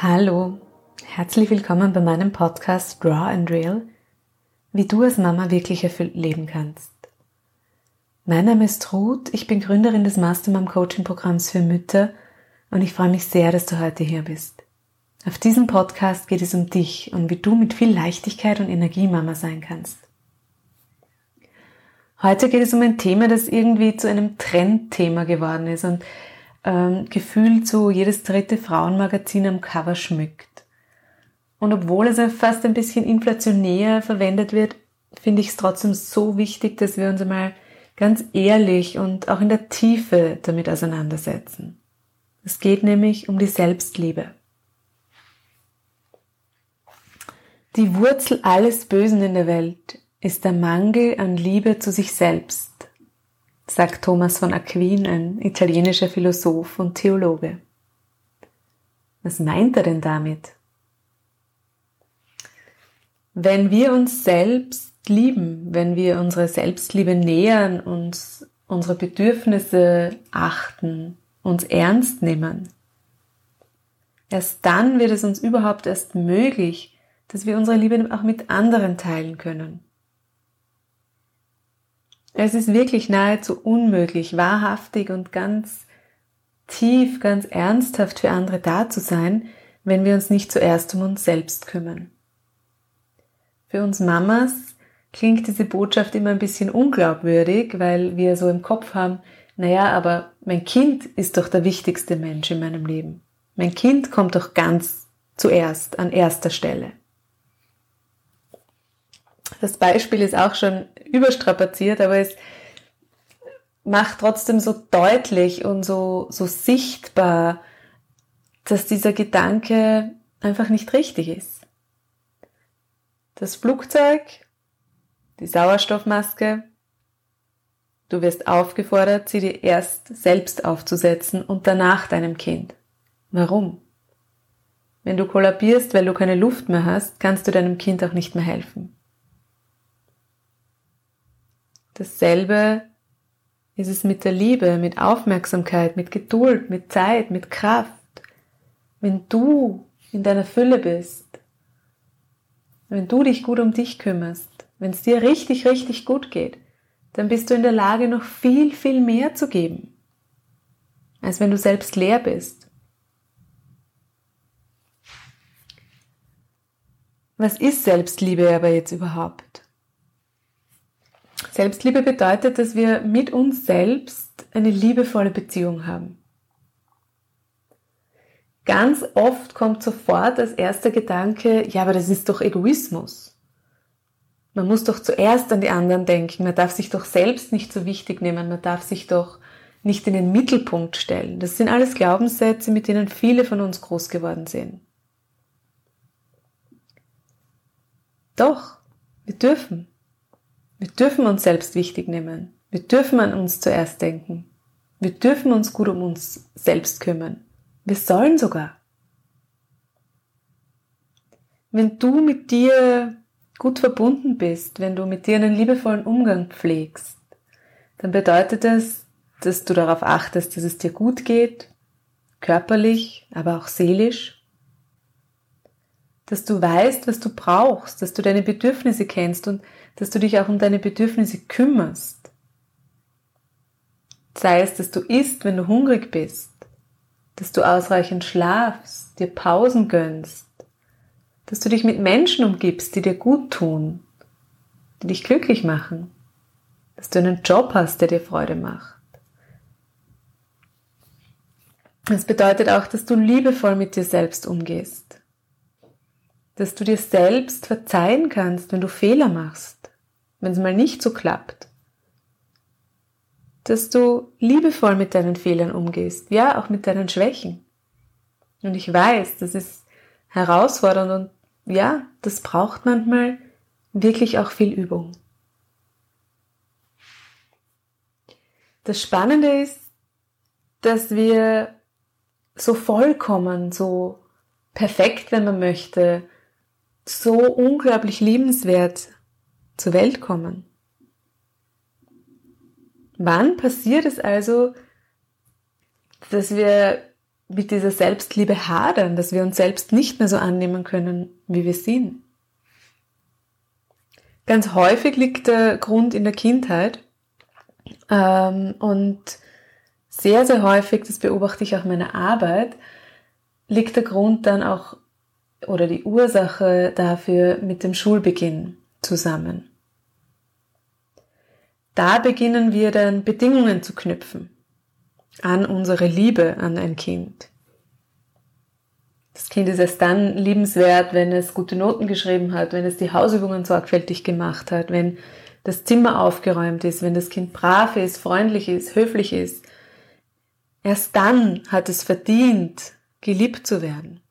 Hallo, herzlich willkommen bei meinem Podcast Raw and Real, wie du als Mama wirklich erfüllt leben kannst. Mein Name ist Ruth, ich bin Gründerin des Mastermom Coaching Programms für Mütter und ich freue mich sehr, dass du heute hier bist. Auf diesem Podcast geht es um dich und wie du mit viel Leichtigkeit und Energie Mama sein kannst. Heute geht es um ein Thema, das irgendwie zu einem Trendthema geworden ist und ähm, gefühlt so jedes dritte Frauenmagazin am Cover schmückt. Und obwohl es fast ein bisschen inflationär verwendet wird, finde ich es trotzdem so wichtig, dass wir uns einmal ganz ehrlich und auch in der Tiefe damit auseinandersetzen. Es geht nämlich um die Selbstliebe. Die Wurzel alles Bösen in der Welt ist der Mangel an Liebe zu sich selbst sagt Thomas von Aquin, ein italienischer Philosoph und Theologe. Was meint er denn damit? Wenn wir uns selbst lieben, wenn wir unsere Selbstliebe nähern, uns unsere Bedürfnisse achten, uns ernst nehmen, erst dann wird es uns überhaupt erst möglich, dass wir unsere Liebe auch mit anderen teilen können. Es ist wirklich nahezu unmöglich, wahrhaftig und ganz tief, ganz ernsthaft für andere da zu sein, wenn wir uns nicht zuerst um uns selbst kümmern. Für uns Mamas klingt diese Botschaft immer ein bisschen unglaubwürdig, weil wir so im Kopf haben, naja, aber mein Kind ist doch der wichtigste Mensch in meinem Leben. Mein Kind kommt doch ganz zuerst an erster Stelle. Das Beispiel ist auch schon überstrapaziert, aber es macht trotzdem so deutlich und so, so sichtbar, dass dieser Gedanke einfach nicht richtig ist. Das Flugzeug, die Sauerstoffmaske, du wirst aufgefordert, sie dir erst selbst aufzusetzen und danach deinem Kind. Warum? Wenn du kollabierst, weil du keine Luft mehr hast, kannst du deinem Kind auch nicht mehr helfen. Dasselbe ist es mit der Liebe, mit Aufmerksamkeit, mit Geduld, mit Zeit, mit Kraft. Wenn du in deiner Fülle bist, wenn du dich gut um dich kümmerst, wenn es dir richtig, richtig gut geht, dann bist du in der Lage, noch viel, viel mehr zu geben, als wenn du selbst leer bist. Was ist Selbstliebe aber jetzt überhaupt? Selbstliebe bedeutet, dass wir mit uns selbst eine liebevolle Beziehung haben. Ganz oft kommt sofort als erster Gedanke, ja, aber das ist doch Egoismus. Man muss doch zuerst an die anderen denken, man darf sich doch selbst nicht so wichtig nehmen, man darf sich doch nicht in den Mittelpunkt stellen. Das sind alles Glaubenssätze, mit denen viele von uns groß geworden sind. Doch, wir dürfen. Wir dürfen uns selbst wichtig nehmen. Wir dürfen an uns zuerst denken. Wir dürfen uns gut um uns selbst kümmern. Wir sollen sogar. Wenn du mit dir gut verbunden bist, wenn du mit dir einen liebevollen Umgang pflegst, dann bedeutet das, dass du darauf achtest, dass es dir gut geht, körperlich, aber auch seelisch, dass du weißt, was du brauchst, dass du deine Bedürfnisse kennst und dass du dich auch um deine Bedürfnisse kümmerst. Sei es, dass du isst, wenn du hungrig bist, dass du ausreichend schlafst, dir Pausen gönnst, dass du dich mit Menschen umgibst, die dir gut tun, die dich glücklich machen, dass du einen Job hast, der dir Freude macht. Es bedeutet auch, dass du liebevoll mit dir selbst umgehst, dass du dir selbst verzeihen kannst, wenn du Fehler machst, wenn es mal nicht so klappt. Dass du liebevoll mit deinen Fehlern umgehst, ja, auch mit deinen Schwächen. Und ich weiß, das ist herausfordernd und ja, das braucht manchmal wirklich auch viel Übung. Das Spannende ist, dass wir so vollkommen, so perfekt, wenn man möchte, so unglaublich liebenswert zur Welt kommen. Wann passiert es also, dass wir mit dieser Selbstliebe hadern, dass wir uns selbst nicht mehr so annehmen können, wie wir sind. Ganz häufig liegt der Grund in der Kindheit ähm, und sehr, sehr häufig, das beobachte ich auch in meiner Arbeit, liegt der Grund dann auch oder die Ursache dafür mit dem Schulbeginn zusammen. Da beginnen wir dann Bedingungen zu knüpfen an unsere Liebe an ein Kind. Das Kind ist erst dann liebenswert, wenn es gute Noten geschrieben hat, wenn es die Hausübungen sorgfältig gemacht hat, wenn das Zimmer aufgeräumt ist, wenn das Kind brav ist, freundlich ist, höflich ist. Erst dann hat es verdient, geliebt zu werden.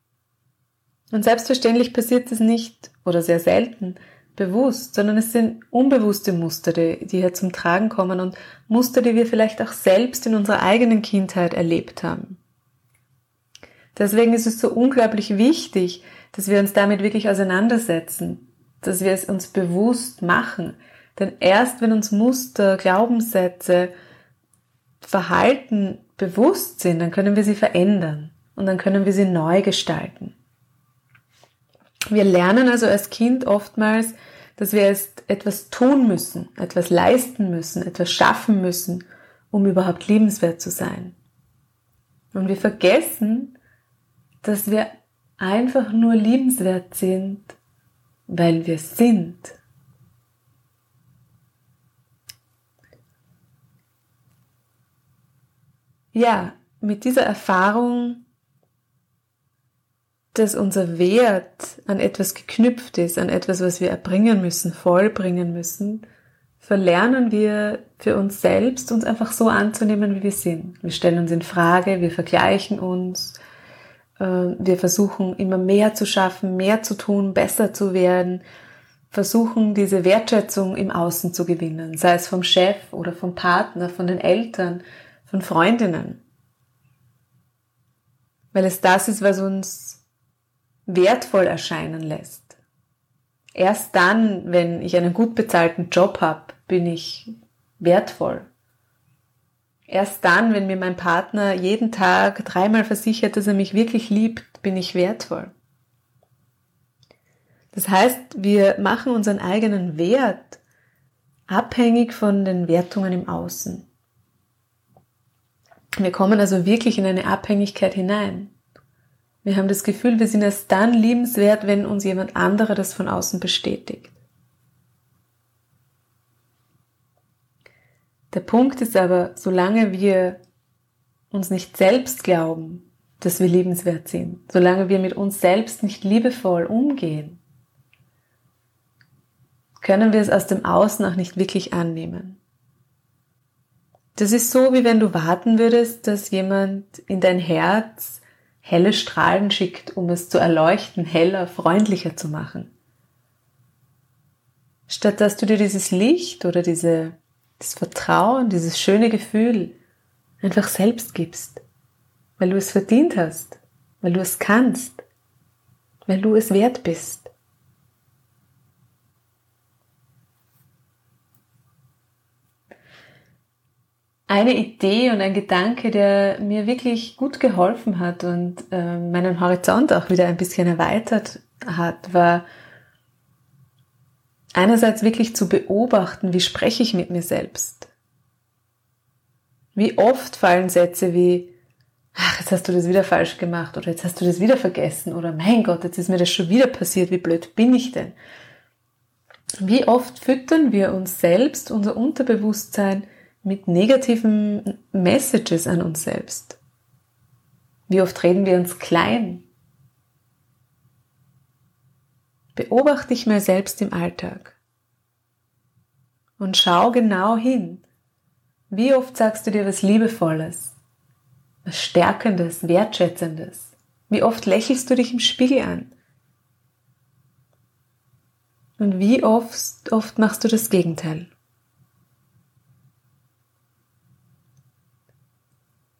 Und selbstverständlich passiert es nicht oder sehr selten bewusst, sondern es sind unbewusste Muster, die, hier zum Tragen kommen und Muster, die wir vielleicht auch selbst in unserer eigenen Kindheit erlebt haben. Deswegen ist es so unglaublich wichtig, dass wir uns damit wirklich auseinandersetzen, dass wir es uns bewusst machen. Denn erst wenn uns Muster, Glaubenssätze, Verhalten bewusst sind, dann können wir sie verändern und dann können wir sie neu gestalten. Wir lernen also als Kind oftmals, dass wir erst etwas tun müssen, etwas leisten müssen, etwas schaffen müssen, um überhaupt liebenswert zu sein. Und wir vergessen, dass wir einfach nur liebenswert sind, weil wir sind. Ja, mit dieser Erfahrung dass unser Wert an etwas geknüpft ist, an etwas, was wir erbringen müssen, vollbringen müssen, verlernen wir für uns selbst, uns einfach so anzunehmen, wie wir sind. Wir stellen uns in Frage, wir vergleichen uns, äh, wir versuchen immer mehr zu schaffen, mehr zu tun, besser zu werden, versuchen diese Wertschätzung im Außen zu gewinnen, sei es vom Chef oder vom Partner, von den Eltern, von Freundinnen. Weil es das ist, was uns wertvoll erscheinen lässt. Erst dann, wenn ich einen gut bezahlten Job habe, bin ich wertvoll. Erst dann, wenn mir mein Partner jeden Tag dreimal versichert, dass er mich wirklich liebt, bin ich wertvoll. Das heißt, wir machen unseren eigenen Wert abhängig von den Wertungen im Außen. Wir kommen also wirklich in eine Abhängigkeit hinein. Wir haben das Gefühl, wir sind erst dann liebenswert, wenn uns jemand anderer das von außen bestätigt. Der Punkt ist aber, solange wir uns nicht selbst glauben, dass wir liebenswert sind, solange wir mit uns selbst nicht liebevoll umgehen, können wir es aus dem Außen auch nicht wirklich annehmen. Das ist so, wie wenn du warten würdest, dass jemand in dein Herz helle Strahlen schickt, um es zu erleuchten, heller, freundlicher zu machen. Statt dass du dir dieses Licht oder diese, das Vertrauen, dieses schöne Gefühl einfach selbst gibst, weil du es verdient hast, weil du es kannst, weil du es wert bist. Eine Idee und ein Gedanke, der mir wirklich gut geholfen hat und äh, meinen Horizont auch wieder ein bisschen erweitert hat, war einerseits wirklich zu beobachten, wie spreche ich mit mir selbst. Wie oft fallen Sätze wie, ach, jetzt hast du das wieder falsch gemacht oder jetzt hast du das wieder vergessen oder mein Gott, jetzt ist mir das schon wieder passiert, wie blöd bin ich denn? Wie oft füttern wir uns selbst, unser Unterbewusstsein mit negativen Messages an uns selbst? Wie oft reden wir uns klein? Beobachte dich mal selbst im Alltag und schau genau hin. Wie oft sagst du dir was Liebevolles, was Stärkendes, Wertschätzendes? Wie oft lächelst du dich im Spiegel an? Und wie oft, oft machst du das Gegenteil?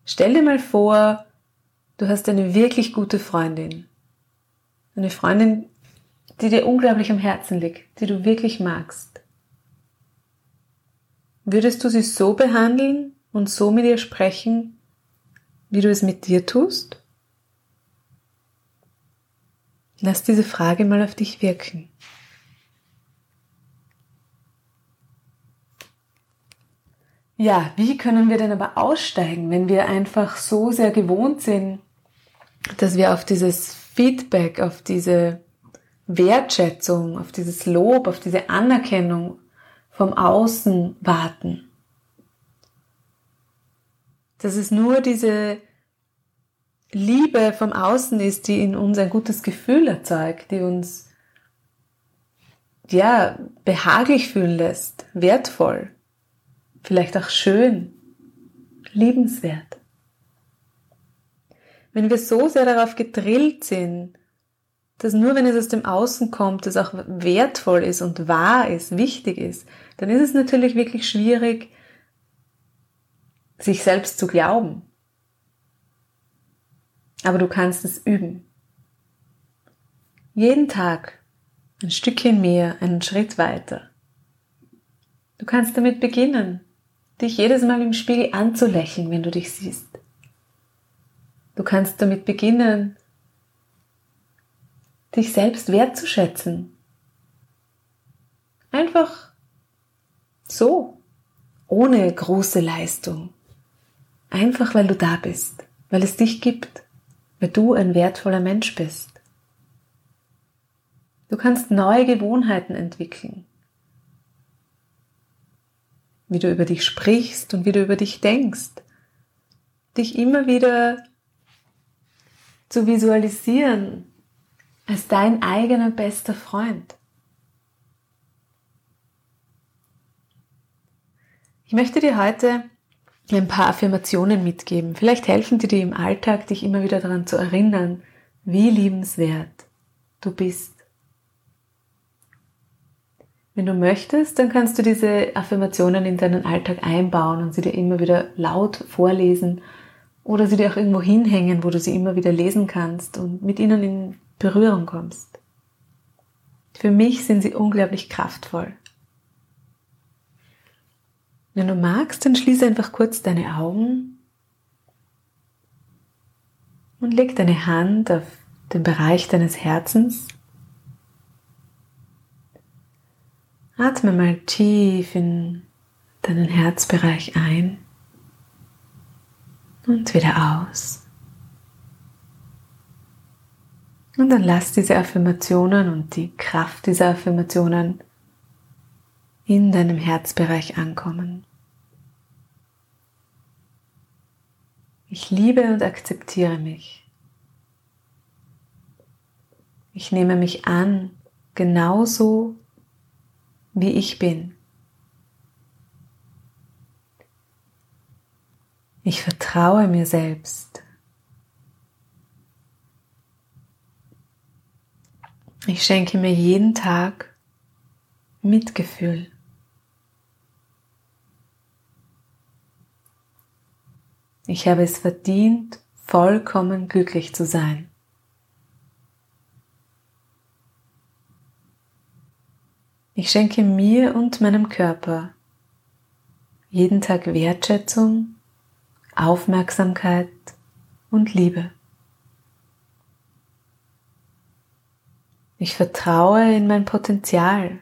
Stell dir mal vor, du hast eine wirklich gute Freundin. Eine Freundin, die dir unglaublich am Herzen liegt, die du wirklich magst. Würdest du sie so behandeln und so mit ihr sprechen, wie du es mit dir tust? Lass diese Frage mal auf dich wirken. Ja, wie können wir denn aber aussteigen, wenn wir einfach so sehr gewohnt sind, dass wir auf dieses Feedback, auf diese Wertschätzung, auf dieses Lob, auf diese Anerkennung vom Außen warten? Dass es nur diese Liebe vom Außen ist, die in uns ein gutes Gefühl erzeugt, die uns ja behaglich fühlen lässt, wertvoll, vielleicht auch schön, liebenswert. Wenn wir so sehr darauf gedrillt sind, dass nur wenn es aus dem Außen kommt, es auch wertvoll ist und wahr ist, wichtig ist, dann ist es natürlich wirklich schwierig, sich selbst zu glauben. Aber du kannst es üben. Jeden Tag ein Stückchen mehr, einen Schritt weiter. Du kannst damit beginnen, dich jedes Mal im Spiegel anzulächeln, wenn du dich siehst. Du kannst damit beginnen, dich selbst wertzuschätzen. Einfach so, ohne große Leistung. Einfach weil du da bist, weil es dich gibt, weil du ein wertvoller Mensch bist. Du kannst neue Gewohnheiten entwickeln. Wie du über dich sprichst und wie du über dich denkst. Dich immer wieder zu visualisieren als dein eigener bester Freund. Ich möchte dir heute ein paar Affirmationen mitgeben. Vielleicht helfen die dir im Alltag, dich immer wieder daran zu erinnern, wie liebenswert du bist. Wenn du möchtest, dann kannst du diese Affirmationen in deinen Alltag einbauen und sie dir immer wieder laut vorlesen oder sie dir auch irgendwo hinhängen, wo du sie immer wieder lesen kannst und mit ihnen in Berührung kommst. Für mich sind sie unglaublich kraftvoll. Wenn du magst, dann schließe einfach kurz deine Augen und leg deine Hand auf den Bereich deines Herzens. Atme mal tief in deinen Herzbereich ein und wieder aus. Und dann lass diese Affirmationen und die Kraft dieser Affirmationen in deinem Herzbereich ankommen. Ich liebe und akzeptiere mich. Ich nehme mich an, genauso wie ich bin. Ich vertraue mir selbst. Ich schenke mir jeden Tag Mitgefühl. Ich habe es verdient, vollkommen glücklich zu sein. Ich schenke mir und meinem Körper jeden Tag Wertschätzung, Aufmerksamkeit und Liebe. Ich vertraue in mein Potenzial,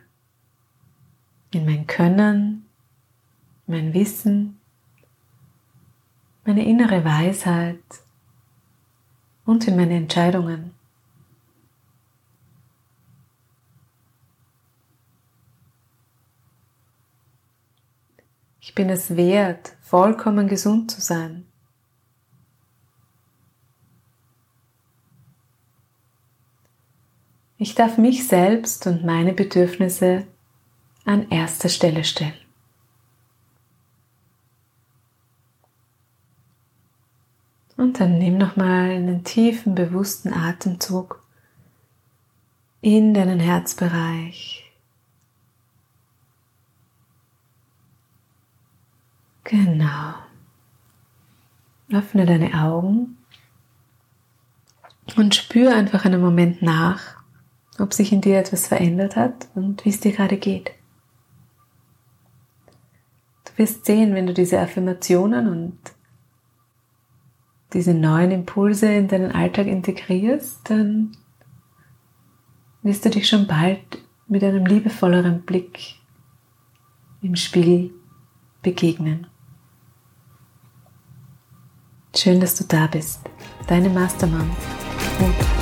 in mein Können, mein Wissen meine innere Weisheit und in meine Entscheidungen. Ich bin es wert, vollkommen gesund zu sein. Ich darf mich selbst und meine Bedürfnisse an erster Stelle stellen. Und dann nimm nochmal einen tiefen, bewussten Atemzug in deinen Herzbereich. Genau. Öffne deine Augen und spüre einfach einen Moment nach, ob sich in dir etwas verändert hat und wie es dir gerade geht. Du wirst sehen, wenn du diese Affirmationen und diese neuen Impulse in deinen Alltag integrierst, dann wirst du dich schon bald mit einem liebevolleren Blick im Spiel begegnen. Schön, dass du da bist. Deine Mastermann und